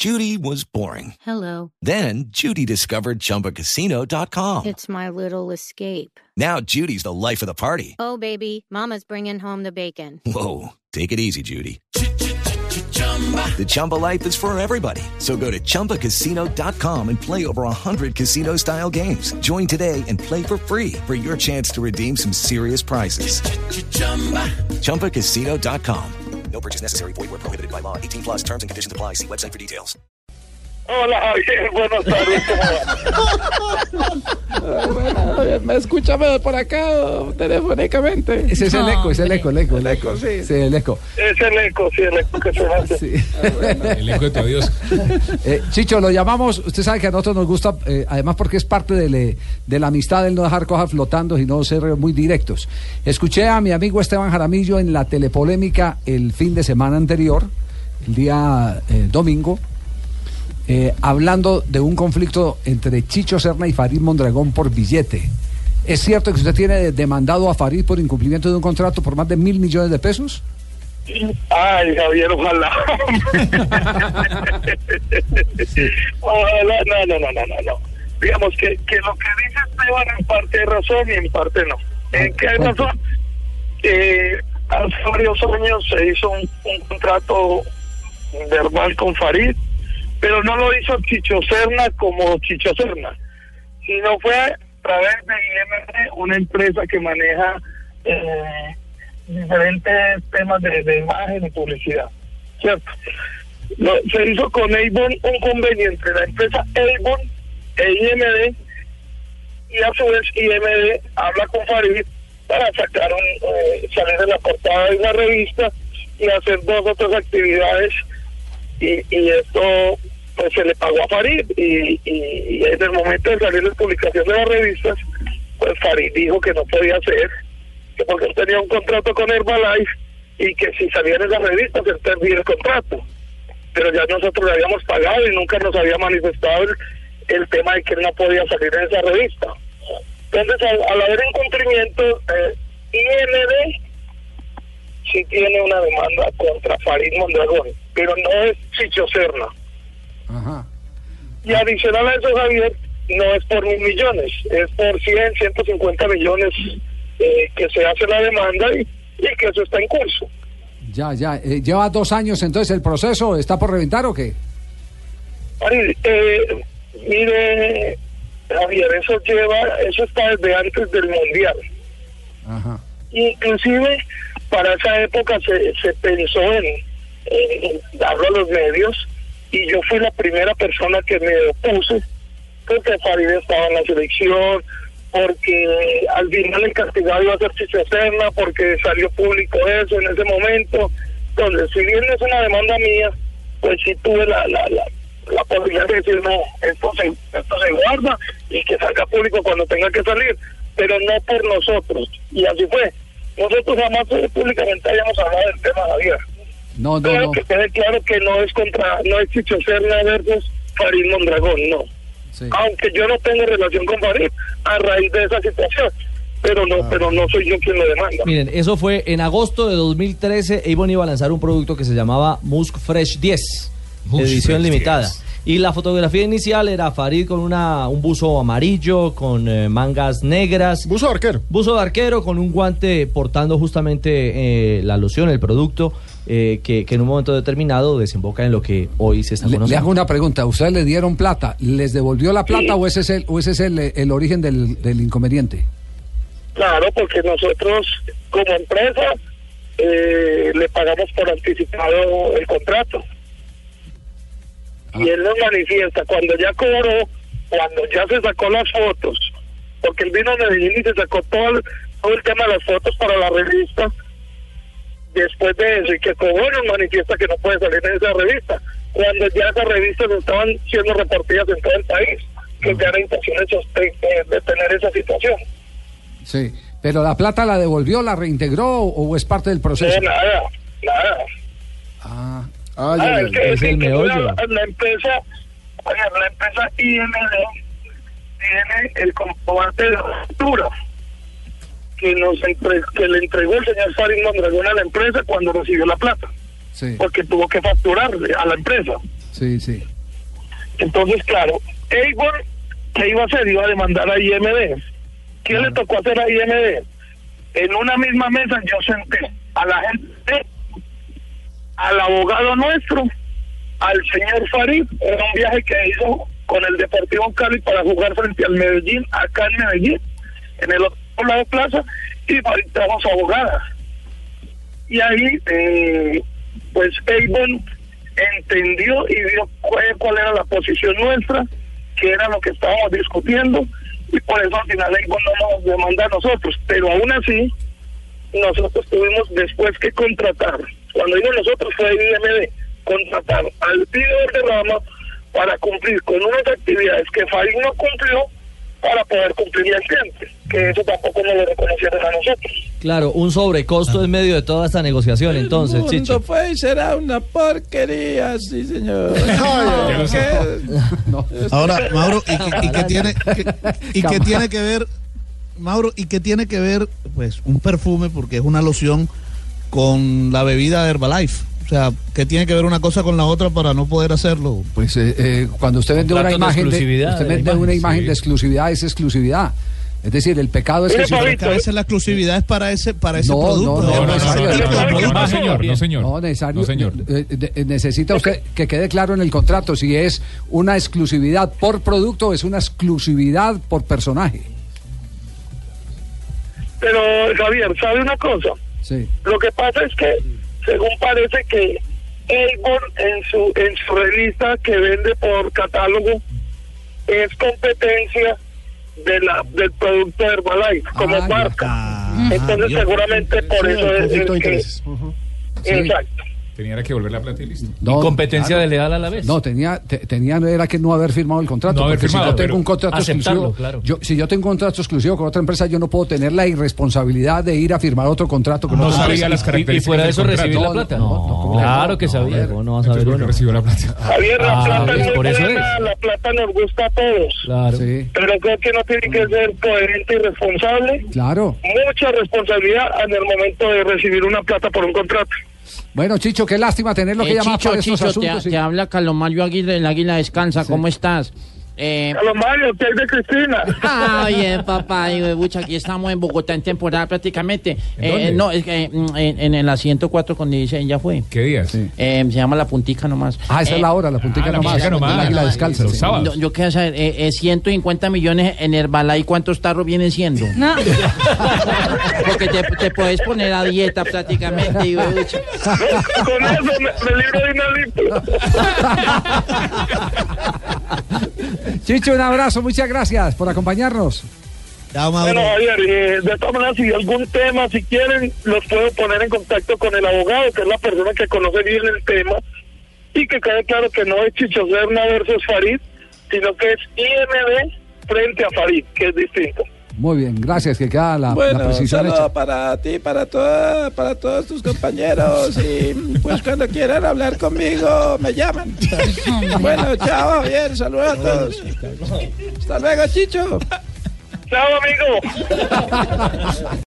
Judy was boring. Hello. Then Judy discovered ChumbaCasino.com. It's my little escape. Now Judy's the life of the party. Oh, baby, Mama's bringing home the bacon. Whoa, take it easy, Judy. The Chumba life is for everybody. So go to ChumbaCasino.com and play over 100 casino style games. Join today and play for free for your chance to redeem some serious prizes. chumba ChumbaCasino.com. No purchase necessary. Void where prohibited by law. 18 plus terms and conditions apply. See website for details. Hola Javier, buenas tardes. ¿cómo ¿Me escucha por acá telefónicamente? Ese es el eco, es el eco, el eco, el eco. Sí, sí el eco. Es el eco, sí, el eco que se hace. Sí. El eco de tu adiós. Eh, Chicho, lo llamamos, usted sabe que a nosotros nos gusta, eh, además porque es parte de, le- de la amistad el no dejar cosas flotando y no ser muy directos. Escuché a mi amigo Esteban Jaramillo en la telepolémica el fin de semana anterior, el día eh, domingo, eh, hablando de un conflicto entre Chicho Serna y Farid Mondragón por billete. ¿Es cierto que usted tiene demandado a Farid por incumplimiento de un contrato por más de mil millones de pesos? Ay, Javier, ojalá. ojalá, no, no, no, no, no. Digamos que, que lo que dice Esteban en parte hay razón y en parte no. ¿En qué hay razón? Eh, hace varios años se hizo un, un contrato verbal con Farid, pero no lo hizo Chicho Serna como Chicho Serna, sino fue través de IMD, una empresa que maneja eh, diferentes temas de, de imagen y publicidad, ¿cierto? Se hizo con Avon un convenio entre la empresa Avon e IMD y a su vez IMD habla con Farid para sacar un, eh, salir de la portada de una revista y hacer dos o tres actividades y, y esto pues se le pagó a Farid y, y, en el momento de salir la publicación de las revistas pues Farid dijo que no podía hacer que porque él tenía un contrato con Herbalife y que si salían en las revistas él perdía el contrato pero ya nosotros le habíamos pagado y nunca nos había manifestado el, tema de que él no podía salir en esa revista entonces al, al haber incumplimiento eh, IND sí tiene una demanda contra Farid Mondragón, pero no es Chicho Serna. Ajá. Y adicional a eso, Javier, no es por mil millones, es por 100, 150 millones eh, que se hace la demanda y, y que eso está en curso. Ya, ya. Eh, lleva dos años entonces el proceso, ¿está por reventar o qué? Eh, mire, Javier, eso lleva, eso está desde antes del Mundial. Ajá. Inclusive para esa época se, se pensó en, en darlo a los medios y yo fui la primera persona que me opuse porque Farid estaba en la selección, porque al final el castigado iba a ser Chicho Serna, porque salió público eso en ese momento. Entonces, si bien es una demanda mía, pues sí tuve la, la, la, la posibilidad de decir, no, esto se, esto se guarda y que salga público cuando tenga que salir, pero no por nosotros. Y así fue. Nosotros jamás públicamente habíamos hablado del tema, Javier. No, no, Pero no. que quede claro que no es contra, no es Chicho Serna versus Farid Mondragón, no. Sí. Aunque yo no tengo relación con Farid a raíz de esa situación, pero no, pero no soy yo quien lo demanda. Miren, eso fue en agosto de 2013. Avon iba a lanzar un producto que se llamaba Musk Fresh 10, Musk edición Fresh limitada. 10. Y la fotografía inicial era Farid con una, un buzo amarillo, con eh, mangas negras. Buzo de arquero. Buzo de arquero con un guante portando justamente eh, la loción, el producto, eh, que, que en un momento determinado desemboca en lo que hoy se está Le, le conociendo. hago una pregunta. ¿Ustedes le dieron plata? ¿Les devolvió la plata o ese es el, o ese es el, el origen del, del inconveniente? Claro, porque nosotros como empresa eh, le pagamos por anticipado el contrato. Y él nos manifiesta cuando ya cobró, cuando ya se sacó las fotos, porque él vino a Medellín y se sacó todo el, todo el tema de las fotos para la revista. Después de eso, y que cobró, nos manifiesta que no puede salir en esa revista, cuando ya esas revistas estaban siendo repartidas en todo el país, que ya era intención de, tener esa situación. Sí. ¿Pero la plata la devolvió, la reintegró o es parte del proceso? No, nada, nada. Ah, Ah, Ay, es que, es el que meollo. La, la empresa, oye, la empresa IMD tiene el comprobante de la factura que nos entre- que le entregó el señor Farid Mondragón a la empresa cuando recibió la plata, sí, porque tuvo que facturarle a la empresa. sí. Sí. Entonces, claro, Eibor, ¿qué iba a hacer? Iba a demandar a IMD. ¿Qué le tocó hacer a IMD? En una misma mesa yo senté a la gente, al abogado nuestro, al señor Farid, era un viaje que hizo con el Deportivo Cali para jugar frente al Medellín, acá en Medellín, en el lado de plaza, y Farid trajo su abogada. Y ahí, eh, pues, Avon entendió y vio cuál, era la posición nuestra, que era lo que estábamos discutiendo, y por eso al final Avon no nos demanda a nosotros. Pero aún así, nosotros tuvimos después que contratar, cuando digo nosotros fue IMD, contratar al líder de rama para cumplir con unas actividades que Farid no cumplió para poder cumplir el cliente, que eso tampoco nos lo reconocieron a nosotros. Claro, un sobrecosto en medio de toda esta negociación, entonces, mundo Chicho. fue y será una porquería, sí, señor. ¿Qué? Ahora, Mauro, ¿y, qué tiene, qué- y qué tiene que ver, Mauro, y qué tiene que ver, pues, un perfume, porque es una loción, con la bebida Herbalife? O sea, ¿qué tiene que ver una cosa con la otra para no poder hacerlo? Pues eh, eh, cuando usted vende una de imagen de, exclusividad usted vende imagen, una imagen sí. de exclusividad es exclusividad. Es decir, el pecado es que si- a veces la exclusividad es para ese, para ese No, producto. no, No, no, no, no, necesario, no, no, no, necesario. no, señor, no, señor. No, necesario. No, señor. eh, necesita usted que quede claro en el contrato si es una exclusividad por producto o es una exclusividad por personaje. Pero Javier, ¿sabe una cosa? Sí. Lo que pasa es que, según parece que Avon en su en su revista que vende por catálogo es competencia de la del producto Herbalife como Ah, marca. Entonces Dios. seguramente por eso es, es que Sí. exacto. Tenía que volver la plata y listo. No, competencia claro. de leal a la vez. No, tenía, te- tenía era que no haber firmado el contrato. No haber porque firmado, si yo tengo un contrato exclusivo, claro. yo, si yo tengo un contrato exclusivo con otra empresa, yo no puedo tener la irresponsabilidad de ir a firmar otro contrato con No otra sabía empresa. las Y- y, características fuera de eso recibir la No, plata. no, no, no, claro no, que no, sabía. a ver. ¿Cómo no va a saber Entonces, ¿por qué uno? recibió la plata? Javier, la Ah, plata Por eso es. la plata nos gusta a todos. Claro. Sí, Pero creo que no tiene que ser coherente y responsable. claro. Mucha responsabilidad en el momento de recibir una plata por un contrato. Bueno, Chicho, qué lástima tenerlo que Eh, llamar Chicho, para estos Chicho, te, asuntos. sí. te habla Carlos Mario Aguirre, el Águila Descansa, ¿cómo estás? Eh, A los Mario, ¿qué hay de Cristina? ah, bien, papá, y, bucha, aquí estamos en Bogotá en temporada prácticamente. Eh, dónde? no, es que mm, en, en el asiento 4 con 16 ya fue. ¿Qué días? Sí. Eh, se llama La Puntica nomás. Ah, esa Eh, es la hora, la puntica ah, la nomás. puntica nomás. águila descalza. Los sí. sábados. Yo, yo quiero saber, eh, eh, 150 millones en Herbalife, ¿cuántos tarros vienen siendo? No. Porque te, te puedes poner a dieta prácticamente. Y, bucha. Con eso me, me libro de una. Chicho, un abrazo, muchas gracias por acompañarnos. Bueno, Javier, eh, de todas maneras, si hay algún tema, si quieren, los puedo poner en contacto con el abogado, que es la persona que conoce bien el tema, y que quede claro que no es Chicho Serna versus Farid, sino que es IMD frente a Farid, que es distinto. Muy bien, gracias, que queda la, la Bueno, un precisión saludo hecha. para ti, para, toda, para todos tus compañeros. Y pues cuando quieran hablar conmigo, me llaman. Bueno, chao, Javier. Saludos a todos. Hasta luego, Chicho. Chao, amigo.